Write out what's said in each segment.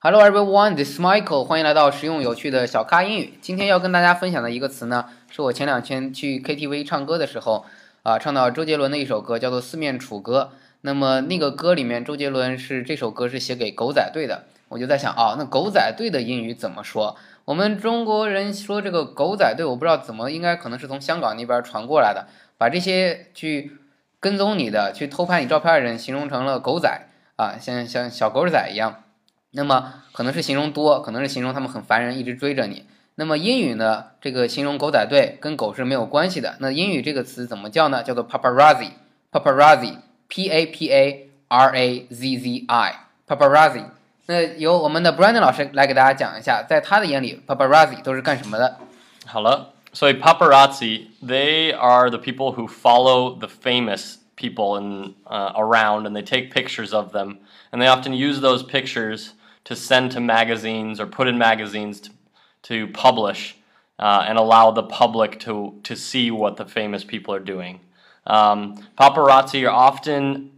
Hello everyone, this is Michael. 欢迎来到实用有趣的小咖英语。今天要跟大家分享的一个词呢，是我前两天去 KTV 唱歌的时候啊，唱到周杰伦的一首歌，叫做《四面楚歌》。那么那个歌里面，周杰伦是这首歌是写给狗仔队的。我就在想啊，那狗仔队的英语怎么说？我们中国人说这个狗仔队，我不知道怎么，应该可能是从香港那边传过来的，把这些去跟踪你的、去偷拍你照片的人形容成了狗仔啊，像像小狗仔一样。那么可能是形容多，可能是形容他们很烦人，一直追着你。那么英语呢？这个形容狗仔队跟狗是没有关系的。那英语这个词怎么叫呢？叫做 paparazzi，paparazzi，p a p a r a z z i，paparazzi。那由我们的 Brandon 老师来给大家讲一下，在他的眼里，paparazzi 都是干什么的？好了，所以 paparazzi they are the people who follow the famous people and around and they take pictures of them and they often use those pictures to send to magazines or put in magazines to, to publish uh, and allow the public to, to see what the famous people are doing. Um, paparazzi are often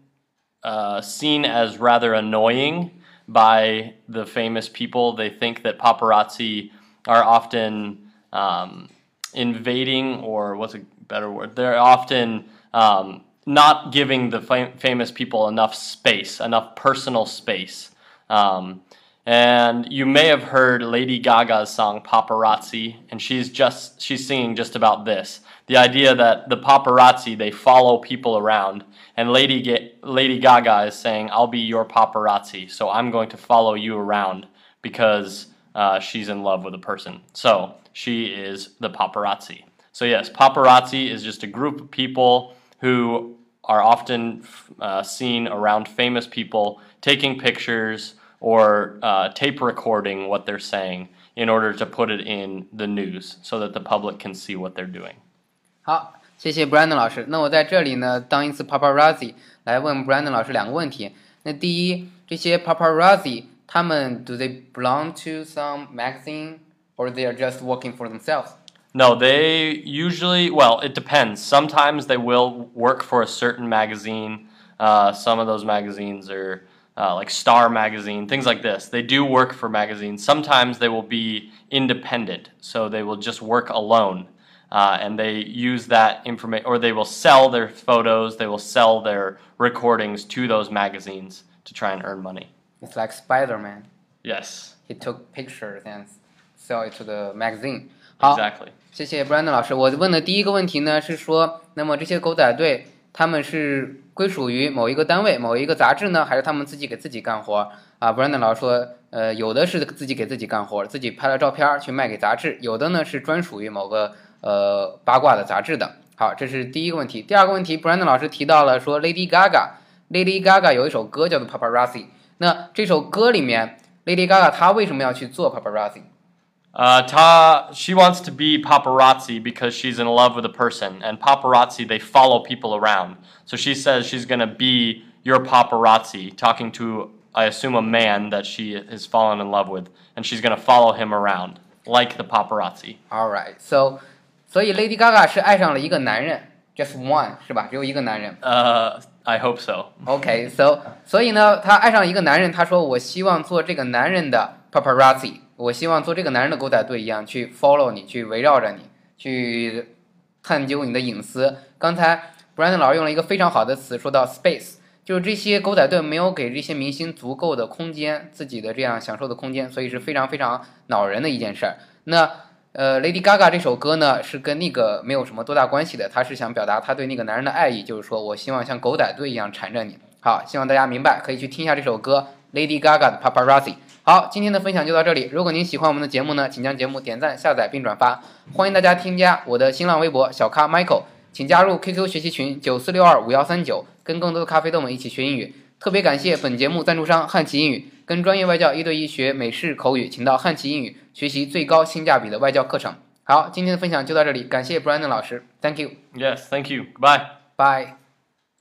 uh, seen as rather annoying by the famous people. They think that paparazzi are often um, invading, or what's a better word? They're often um, not giving the fam- famous people enough space, enough personal space. Um, and you may have heard Lady Gaga's song Paparazzi, and she's just she's singing just about this. The idea that the paparazzi they follow people around, and Lady Ga- Lady Gaga is saying, "I'll be your paparazzi, so I'm going to follow you around because uh, she's in love with a person." So she is the paparazzi. So yes, paparazzi is just a group of people who are often uh, seen around famous people taking pictures or uh, tape recording what they're saying in order to put it in the news so that the public can see what they're doing. 好，谢谢 Brandon 老师。那我在这里呢，当一次 paparazzi 来问 Brandon 老师两个问题。那第一，这些 paparazzi 他们 do they belong to some magazine or they are just working for themselves? No, they usually, well, it depends. Sometimes they will work for a certain magazine. Uh, some of those magazines are uh, like Star Magazine, things like this. They do work for magazines. Sometimes they will be independent, so they will just work alone. Uh, and they use that information, or they will sell their photos, they will sell their recordings to those magazines to try and earn money. It's like Spider-Man. Yes. He took pictures and sell it to the magazine. 好 Exactly. 谢谢 Brandon 老师。我问的第一个问题呢是说，那么这些狗仔队 他们是归属于某一个单位、某一个杂志呢，还是他们自己给自己干活？啊，Brandon 老师说，呃，有的是自己给自己干活，自己拍了照片去卖给杂志；有的呢是专属于某个呃八卦的杂志的。好，这是第一个问题。第二个问题，Brandon 老师提到了说，Lady Gaga，Lady Gaga 有一首歌叫做 Paparazzi。那这首歌里面，Lady Gaga 她为什么要去做 Paparazzi？Uh, ta, she wants to be paparazzi because she's in love with a person, and paparazzi they follow people around. So she says she's gonna be your paparazzi, talking to I assume a man that she has fallen in love with, and she's gonna follow him around like the paparazzi. All right, so 所以 Lady Gaga 是爱上了一个男人，just one 是吧？只有一个男人。 Uh, I hope so. OK，so、所以呢，她爱上一个男人，她说我希望做这个男人的 paparazzi， 我希望做这个男人的狗仔队一样去 follow 你，去围绕着你，去探究你的隐私。刚才 Brandon 老师用了一个非常好的词，说到 space，就是这些狗仔队没有给这些明星足够的空间，自己的这样享受的空间，所以是非常非常恼人的一件事儿。那呃，Lady Gaga 这首歌呢，是跟那个没有什么多大关系的，她是想表达她对那个男人的爱意，就是说我希望像狗仔队一样缠着你。好，希望大家明白，可以去听一下这首歌 Lady Gaga 的 Paparazzi。好，今天的分享就到这里。如果您喜欢我们的节目呢，请将节目点赞、下载并转发。欢迎大家添加我的新浪微博小咖 Michael，请加入 QQ 学习群九四六二五幺三九，跟更多的咖啡豆们一起学英语。特别感谢本节目赞助商汉奇英语，跟专业外教一对一学美式口语，请到汉奇英语学习最高性价比的外教课程。好，今天的分享就到这里，感谢 Brandon 老师，Thank you，Yes, thank you. Goodbye. bye。